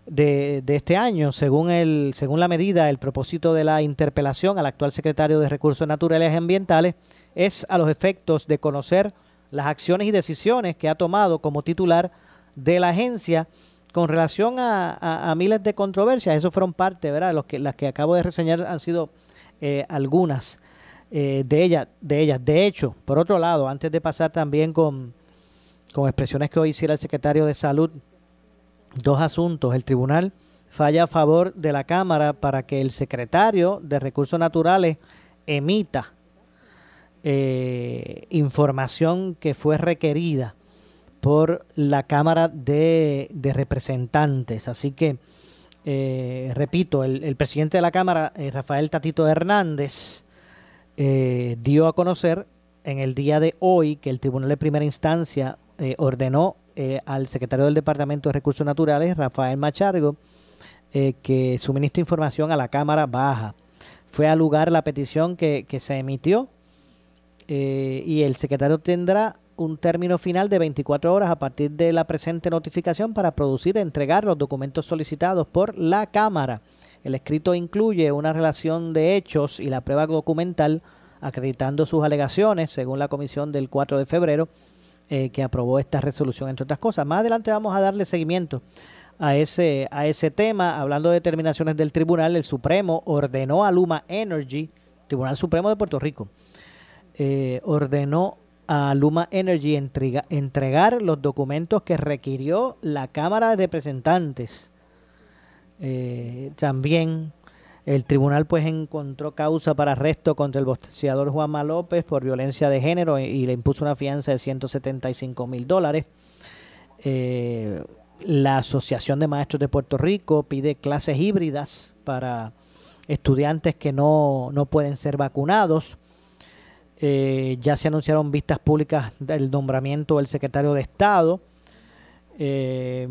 de, de este año, según, el, según la medida, el propósito de la interpelación al actual secretario de Recursos Naturales y Ambientales es a los efectos de conocer las acciones y decisiones que ha tomado como titular de la agencia con relación a, miles de controversias. Eso fueron parte, ¿verdad? Los que, las que acabo de reseñar han sido eh, algunas eh, de, ellas, de ellas. De hecho, por otro lado, antes de pasar también con, con expresiones que hoy hiciera el secretario de Salud, dos asuntos. El tribunal falla a favor de la Cámara para que el secretario de Recursos Naturales emita eh, información que fue requerida por la Cámara de, Representantes. Así que, eh, repito, el, presidente de la Cámara, eh, Rafael Tatito Hernández, eh, dio a conocer en el día de hoy que el Tribunal de Primera Instancia ordenó al secretario del Departamento de Recursos Naturales, Rafael Machargo, que suministre información a la Cámara Baja. Fue al lugar la petición que, que se emitió eh, y el secretario tendrá un término final de 24 horas a partir de la presente notificación para producir e entregar los documentos solicitados por la Cámara. El escrito incluye una relación de hechos y la prueba documental acreditando sus alegaciones, según la comisión del 4 de febrero eh, que aprobó esta resolución, entre otras cosas. Más adelante vamos a darle seguimiento a ese, a ese tema. Hablando de determinaciones del tribunal, el Supremo ordenó a Luma Energy, Tribunal Supremo de Puerto Rico, eh, ordenó a Luma Energy entrega- entregar los documentos que requirió la Cámara de Representantes. Eh, también el tribunal pues encontró causa para arresto contra el boxeador Juanma López por violencia de género y, y le impuso una fianza de 175 mil dólares. Eh, la Asociación de Maestros de Puerto Rico pide clases híbridas para estudiantes que no, no pueden ser vacunados. Eh, ya se anunciaron vistas públicas del nombramiento del secretario de Estado. Eh,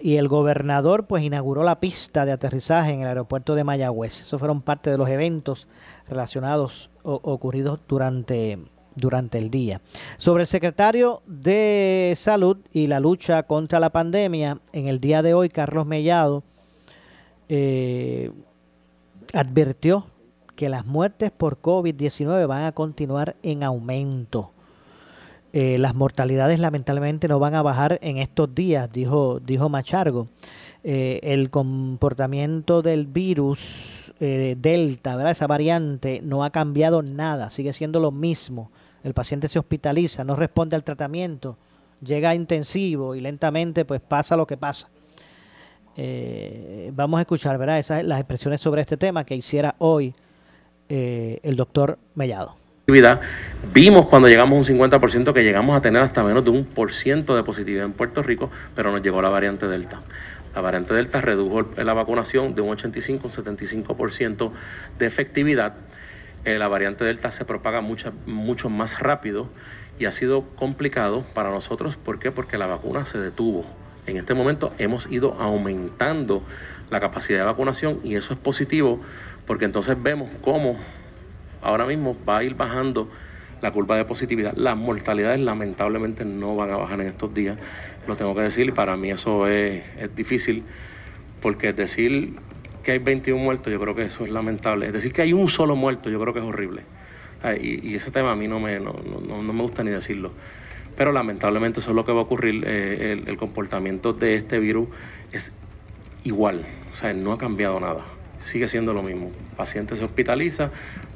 y el gobernador pues inauguró la pista de aterrizaje en el aeropuerto de Mayagüez. Esos fueron parte de los eventos relacionados o ocurridos durante, durante el día. Sobre el secretario de Salud y la lucha contra la pandemia, en el día de hoy Carlos Mellado eh, advirtió que las muertes por COVID-19 van a continuar en aumento. Eh, las mortalidades lamentablemente no van a bajar en estos días, dijo, dijo Machargo. Eh, el comportamiento del virus eh, Delta, ¿verdad? esa variante, no ha cambiado nada, sigue siendo lo mismo. El paciente se hospitaliza, no responde al tratamiento, llega a intensivo y lentamente pues pasa lo que pasa. Vamos a escuchar ¿verdad? Esas, las expresiones sobre este tema que hiciera hoy eh, el doctor Mellado. Vimos cuando llegamos a un 50% que llegamos a tener hasta menos de un por ciento de positividad en Puerto Rico, pero nos llegó la variante Delta. La variante Delta redujo la vacunación de un 85 a un 75% de efectividad. Eh, la variante Delta se propaga mucha- mucho más rápido y ha sido complicado para nosotros. ¿Por qué? Porque la vacuna se detuvo. En este momento hemos ido aumentando la capacidad de vacunación y eso es positivo porque entonces vemos cómo ahora mismo va a ir bajando la curva de positividad. Las mortalidades lamentablemente no van a bajar en estos días, lo tengo que decir, y para mí eso es, es difícil, porque decir que hay 21 muertos, yo creo que eso es lamentable. Es decir, que hay un solo muerto, yo creo que es horrible. Y, ese tema a mí no me, no, no- no- me gusta ni decirlo. Pero lamentablemente eso es lo que va a ocurrir. eh, el comportamiento de este virus es igual, o sea, no ha cambiado nada. Sigue siendo lo mismo. El paciente se hospitaliza,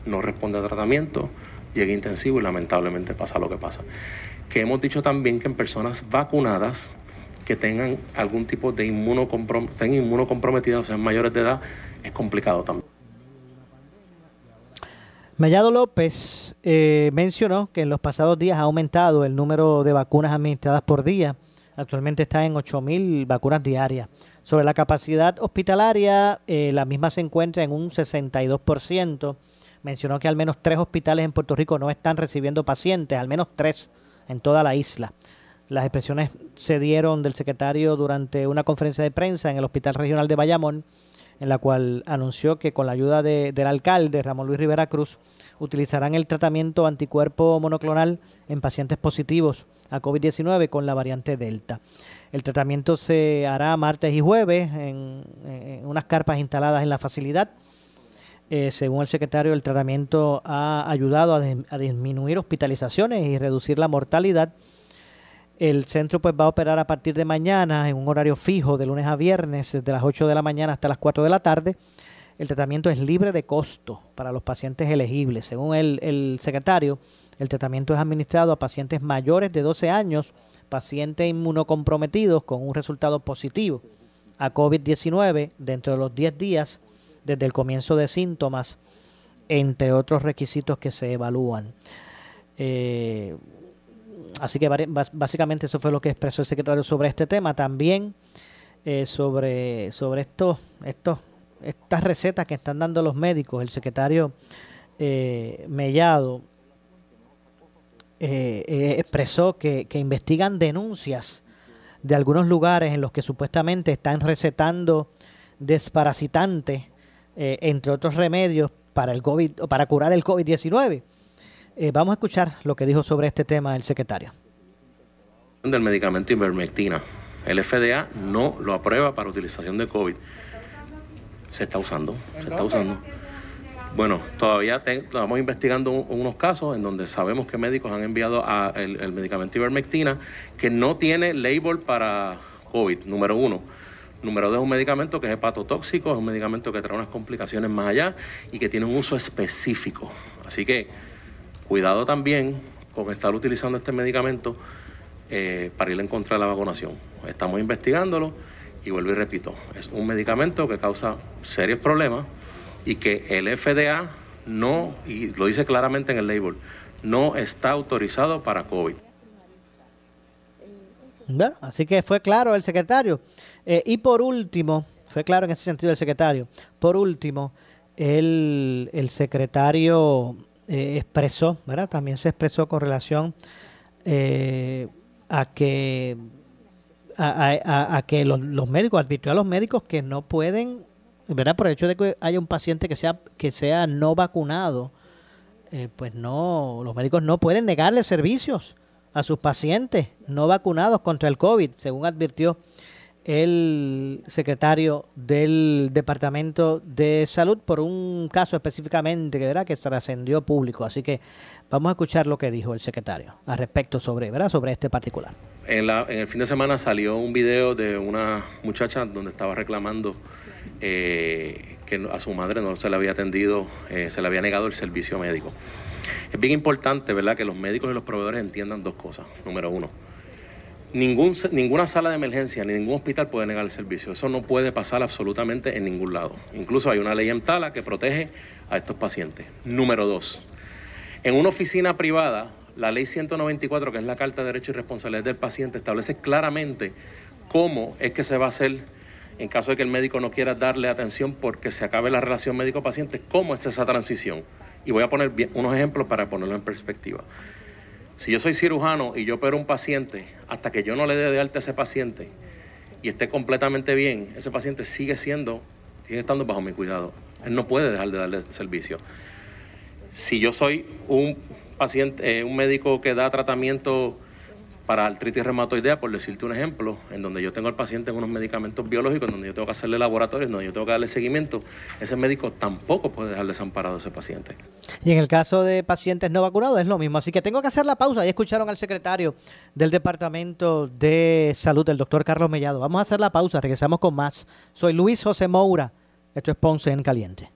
no responde a tratamiento, llega intensivo y lamentablemente pasa lo que pasa. Que hemos dicho también que en personas vacunadas que tengan algún tipo de inmunocomprom estén inmunocomprometidas, o sean mayores de edad, es complicado también. Mellado López eh, mencionó que en los pasados días ha aumentado el número de vacunas administradas por día. Actualmente está en 8.000 vacunas diarias. Sobre la capacidad hospitalaria, eh, la misma se encuentra en un 62%. Mencionó que al menos tres hospitales en Puerto Rico no están recibiendo pacientes, al menos tres en toda la isla. Las expresiones se dieron del secretario durante una conferencia de prensa en el Hospital Regional de Bayamón, en la cual anunció que con la ayuda de- del alcalde Ramón Luis Rivera Cruz utilizarán el tratamiento anticuerpo monoclonal en pacientes positivos a COVID-19 con la variante Delta. El tratamiento se hará martes y jueves en, unas carpas instaladas en la facilidad. Eh, según el secretario, el tratamiento ha ayudado a disminuir hospitalizaciones y reducir la mortalidad. El centro pues va a operar a partir de mañana en un horario fijo de lunes a viernes desde las 8 de la mañana hasta las 4 de la tarde. El tratamiento es libre de costo para los pacientes elegibles. Según el, secretario, el tratamiento es administrado a pacientes mayores de 12 años, pacientes inmunocomprometidos con un resultado positivo a COVID-19 dentro de los 10 días desde el comienzo de síntomas, entre otros requisitos que se evalúan. Eh, así que básicamente eso fue lo que expresó el secretario sobre este tema. También eh, sobre, sobre estos, estos, estas recetas que están dando los médicos, el secretario eh, Mellado eh, eh, expresó que, investigan denuncias de algunos lugares en los que supuestamente están recetando desparasitantes, entre otros remedios, para, el COVID, para curar el COVID-19. Eh, vamos a escuchar lo que dijo sobre este tema el secretario. del medicamento. El FDA no lo aprueba para utilización de COVID. Se está usando, se está usando. Bueno, todavía te- estamos investigando un- unos casos en donde sabemos que médicos han enviado a el, el medicamento ivermectina que no tiene label para COVID, número uno. Número dos, es un medicamento que es hepatotóxico, es un medicamento que trae unas complicaciones más allá y que tiene un uso específico. Así que cuidado también con estar utilizando este medicamento eh, para ir en contra de la vacunación. Estamos investigándolo y vuelvo y repito, es un medicamento que causa serios problemas y que el FDA no, y lo dice claramente en el label, no está autorizado para COVID. Bueno, así que fue claro el secretario. Eh, y por último, fue claro en ese sentido el secretario. Por último, el, el secretario eh, expresó, ¿verdad? También se expresó con relación eh, a que a, que los, médicos, advirtió a los médicos que no pueden, ¿verdad? Por el hecho de que haya un paciente que sea, que sea no vacunado, eh, pues no, los médicos no pueden negarle servicios a sus pacientes no vacunados contra el COVID, según advirtió el secretario del Departamento de Salud por un caso específicamente ¿verdad? que trascendió público. Así que vamos a escuchar lo que dijo el secretario al respecto sobre, ¿verdad? sobre este particular. En, la- en el fin de semana salió un video de una muchacha donde estaba reclamando eh, que a su madre no se le había atendido, eh, se le había negado el servicio médico. Es bien importante, ¿verdad?, que los médicos y los proveedores entiendan dos cosas. Número uno, ningún, ninguna sala de emergencia ni ningún hospital puede negar el servicio. Eso no puede pasar absolutamente en ningún lado. Incluso hay una ley en Tala que protege a estos pacientes. Número dos, en una oficina privada, la ley 194, que es la Carta de Derechos y Responsabilidades del Paciente, establece claramente cómo es que se va a hacer en caso de que el médico no quiera darle atención porque se acabe la relación médico-paciente, ¿cómo es esa transición? Y voy a poner unos ejemplos para ponerlo en perspectiva. Si yo soy cirujano y yo opero un paciente, hasta que yo no le dé de alta a ese paciente y esté completamente bien, ese paciente sigue siendo, sigue estando bajo mi cuidado. Él no puede dejar de darle servicio. Si yo soy un paciente, eh, un médico que da tratamiento para artritis reumatoidea, por decirte un ejemplo, en donde yo tengo al paciente en unos medicamentos biológicos, en donde yo tengo que hacerle laboratorios, en donde yo tengo que darle seguimiento, ese médico tampoco puede dejar desamparado a ese paciente. Y en el caso de pacientes no vacunados es lo mismo. Así que tengo que hacer la pausa. Ya escucharon al secretario del Departamento de Salud, el doctor Carlos Mellado. Vamos a hacer la pausa. Regresamos con más. Soy Luis José Moura. Esto es Ponce en Caliente.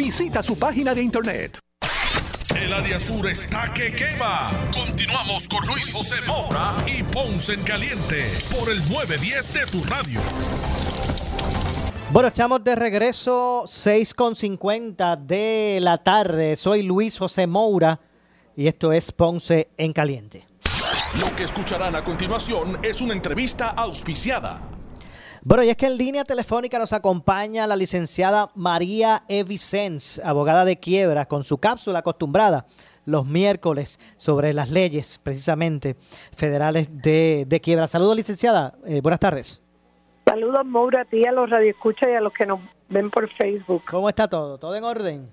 Visita su página de internet. El área sur está que quema. Continuamos con Luis José Moura y Ponce en Caliente por el 910 de tu radio. Bueno, estamos de regreso 6.50 de la tarde. Soy Luis José Moura y esto es Ponce en Caliente. Lo que escucharán a continuación es una entrevista auspiciada. Bueno, y es que en línea telefónica nos acompaña la licenciada María E. Vicens, abogada de quiebra, con su cápsula acostumbrada los miércoles sobre las leyes precisamente federales de, de quiebra. Saludos, licenciada. Eh, buenas tardes. Saludos, Moura, a ti, a los radioescuchas y a los que nos ven por Facebook. ¿Cómo está todo? ¿Todo en orden?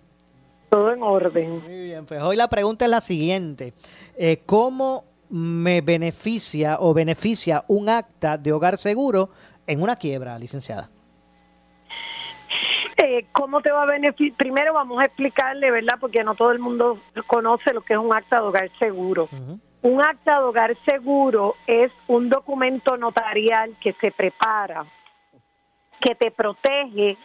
Todo en orden. Muy bien, pues hoy la pregunta es la siguiente. Eh, ¿Cómo me beneficia o beneficia un acta de hogar seguro en una quiebra, licenciada? Eh, ¿Cómo te va a beneficiar? Primero vamos a explicarle, ¿verdad? Porque no todo el mundo conoce lo que es un acta de hogar seguro. Un acta de hogar seguro es un documento notarial que se prepara, que te protege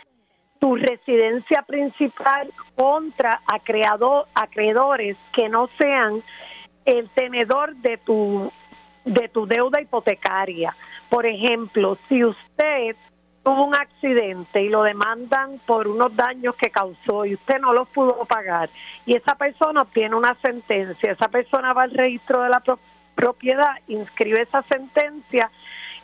tu residencia principal contra acreedor- acreedores que no sean el tenedor de tu de tu deuda hipotecaria. Por ejemplo, si usted tuvo un accidente y lo demandan por unos daños que causó y usted no los pudo pagar y esa persona obtiene una sentencia, esa persona va al registro de la pro- propiedad, inscribe esa sentencia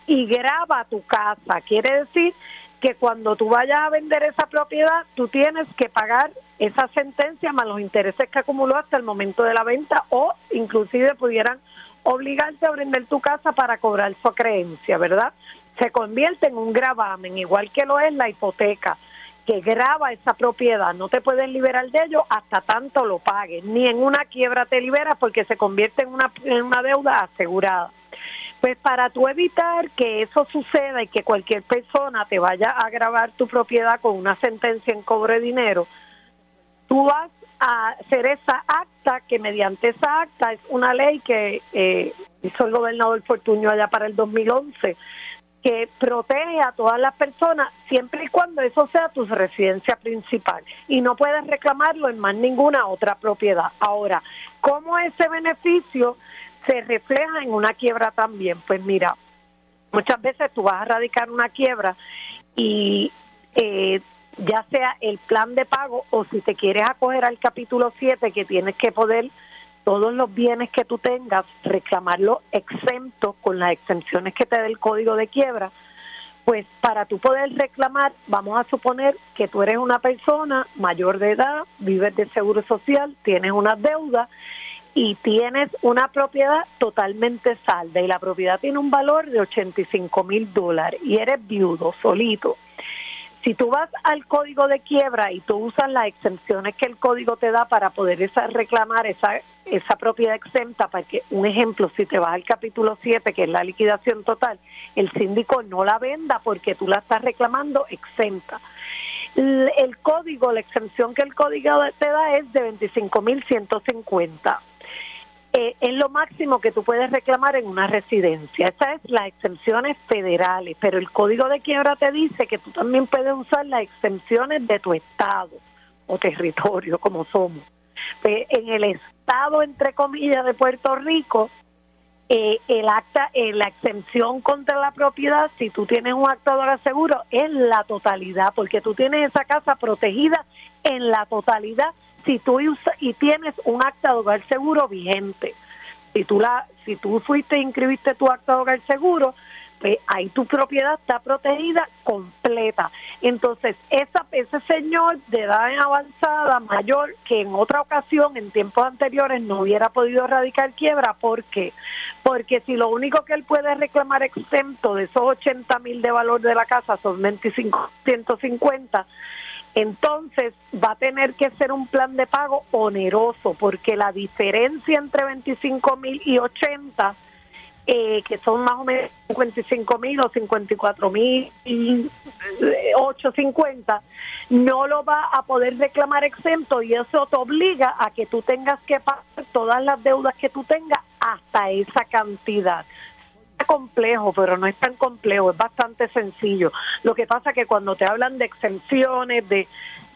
y graba tu casa. Quiere decir que cuando tú vayas a vender esa propiedad, tú tienes que pagar esa sentencia más los intereses que acumuló hasta el momento de la venta o inclusive pudieran obligarte a vender tu casa para cobrar su creencia, ¿verdad? Se convierte en un gravamen, igual que lo es la hipoteca, que grava esa propiedad. No te puedes liberar de ello hasta tanto lo pagues. Ni en una quiebra te liberas porque se convierte en una, en una deuda asegurada. Pues para tú evitar que eso suceda y que cualquier persona te vaya a grabar tu propiedad con una sentencia en cobro de dinero, tú vas a hacer esa acta que mediante esa acta es una ley que eh, hizo el gobernador Fortuño allá para el 2011 que protege a todas las personas siempre y cuando eso sea tu residencia principal y no puedes reclamarlo en más ninguna otra propiedad. Ahora, ¿cómo ese beneficio se refleja en una quiebra también? Pues mira, muchas veces tú vas a radicar una quiebra y eh, ya sea el plan de pago o si te quieres acoger al capítulo 7 que tienes que poder todos los bienes que tú tengas, reclamarlo exento con las exenciones que te dé el código de quiebra, pues para tú poder reclamar, vamos a suponer que tú eres una persona mayor de edad, vives de seguro social, tienes una deuda y tienes una propiedad totalmente salda y la propiedad tiene un valor de 85 mil dólares y eres viudo, solito. Si tú vas al código de quiebra y tú usas las exenciones que el código te da para poder esa, reclamar esa, esa propiedad exenta, para que, un ejemplo, si te vas al capítulo 7, que es la liquidación total, el síndico no la venda porque tú la estás reclamando exenta. El, código, la exención que el código te da es de 25.150. eh, es lo máximo que tú puedes reclamar en una residencia. Esas es las exenciones federales, pero el código de quiebra te dice que tú también puedes usar las exenciones de tu estado o territorio, como somos. Pues, en el estado, entre comillas, de Puerto Rico, eh, el acta, eh, la exención contra la propiedad, si tú tienes un acta de seguro, es la totalidad, porque tú tienes esa casa protegida en la totalidad si tú y tienes un acta de hogar seguro vigente. Si tú la, si tú fuiste e inscribiste tu acta de hogar seguro, pues ahí tu propiedad está protegida completa. Entonces, esa, ese señor de edad avanzada, mayor, que en otra ocasión, en tiempos anteriores, no hubiera podido erradicar quiebra, ¿por qué? Porque si lo único que él puede reclamar exento de esos 80 mil de valor de la casa son 25, 150, entonces va a tener que ser un plan de pago oneroso, porque la diferencia entre 25 mil y 80 eh, que son más o menos 55 mil o 54 mil y eh, 850, no lo va a poder reclamar exento y eso te obliga a que tú tengas que pagar todas las deudas que tú tengas hasta esa cantidad. Es complejo, pero no es tan complejo, es bastante sencillo. Lo que pasa que cuando te hablan de exenciones, de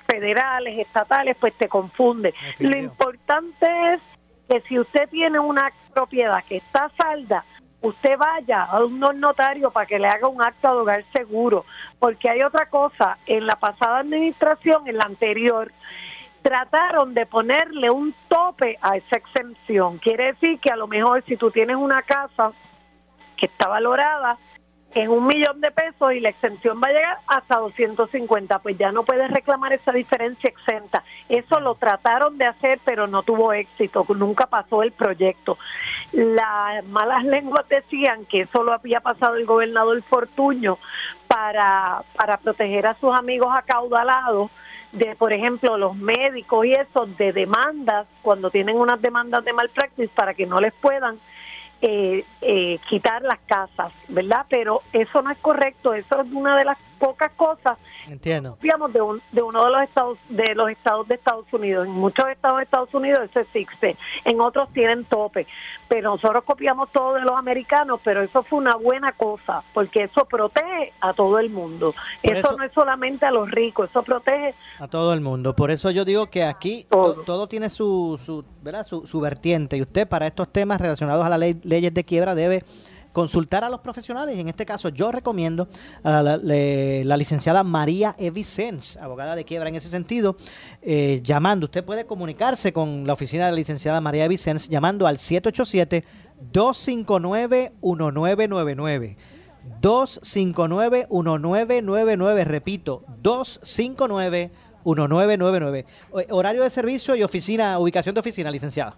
federales, estatales, pues te confunde. Lo importante es que si usted tiene una propiedad que está salda, usted vaya a un notario para que le haga un acta de hogar seguro, porque hay otra cosa, en la pasada administración, en la anterior, trataron de ponerle un tope a esa exención. Quiere decir que a lo mejor si tú tienes una casa que está valorada en un millón de pesos y la exención va a llegar hasta 250, pues ya no puedes reclamar esa diferencia exenta. Eso lo trataron de hacer, pero no tuvo éxito, nunca pasó el proyecto. Las malas lenguas decían que eso lo había pasado el gobernador Fortuño para, para proteger a sus amigos acaudalados de, por ejemplo, los médicos y eso, de demandas, cuando tienen unas demandas de malpractice para que no les puedan eh, eh, quitar las casas, ¿verdad? Pero eso no es correcto, eso es una de las pocas cosas Entiendo. digamos de, un, de uno de los estados de los estados de Estados Unidos. En muchos estados de Estados Unidos eso existe, en otros tienen tope, pero nosotros copiamos todo de los americanos, pero eso fue una buena cosa, porque eso protege a todo el mundo. Eso, eso- no es solamente a los ricos, eso protege A todo el mundo. Por eso yo digo que aquí to- todo, tiene su, su, ¿verdad? Su, su vertiente. Y usted para estos temas relacionados a las ley- leyes de quiebra debe consultar a los profesionales. Y en este caso yo recomiendo a la, licenciada María Evicens, abogada de quiebra en ese sentido, eh, llamando. Usted puede comunicarse con la oficina de la licenciada María Evicens llamando al 787-259-1999. 259-1999, repito, 259-1999. O- Horario de servicio y oficina, ubicación de oficina, licenciada.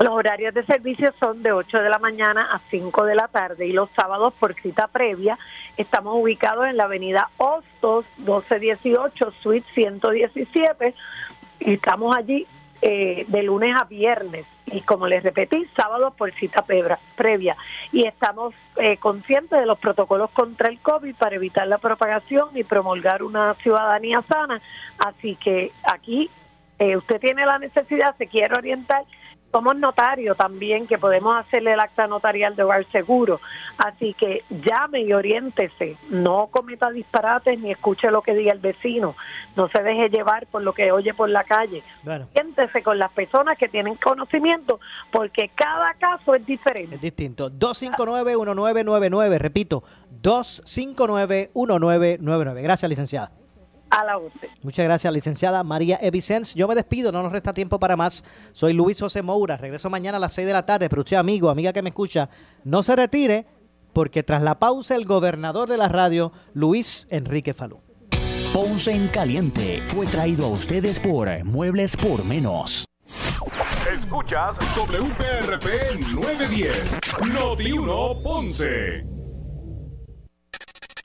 Los horarios de servicio son de 8 de la mañana a 5 de la tarde y los sábados por cita previa estamos ubicados en la avenida Hostos 1218, suite 117 y estamos allí eh, de lunes a viernes. Y como les repetí, sábados por cita previa. Y estamos eh, conscientes de los protocolos contra el COVID para evitar la propagación y promulgar una ciudadanía sana, así que aquí eh, usted tiene la necesidad, se quiere orientar, somos notarios también que podemos hacerle el acta notarial de hogar seguro. Así que llame y oriéntese, no cometa disparates ni escuche lo que diga el vecino, no se deje llevar por lo que oye por la calle. Bueno. Oriéntese con las personas que tienen conocimiento porque cada caso es diferente. Es distinto. 259-1999, repito, 259-1999. Gracias, licenciada. A la orden. Muchas gracias, licenciada María Evicens. Yo me despido, no nos resta tiempo para más. Soy Luis José Moura. Regreso mañana a las 6 de la tarde. Pero usted, amigo, amiga que me escucha, no se retire, porque tras la pausa, el gobernador de la radio, Luis Enrique Falú. Ponce en Caliente fue traído a ustedes por Muebles por Menos. Escuchas WPRP 910, Noti 1 Ponce.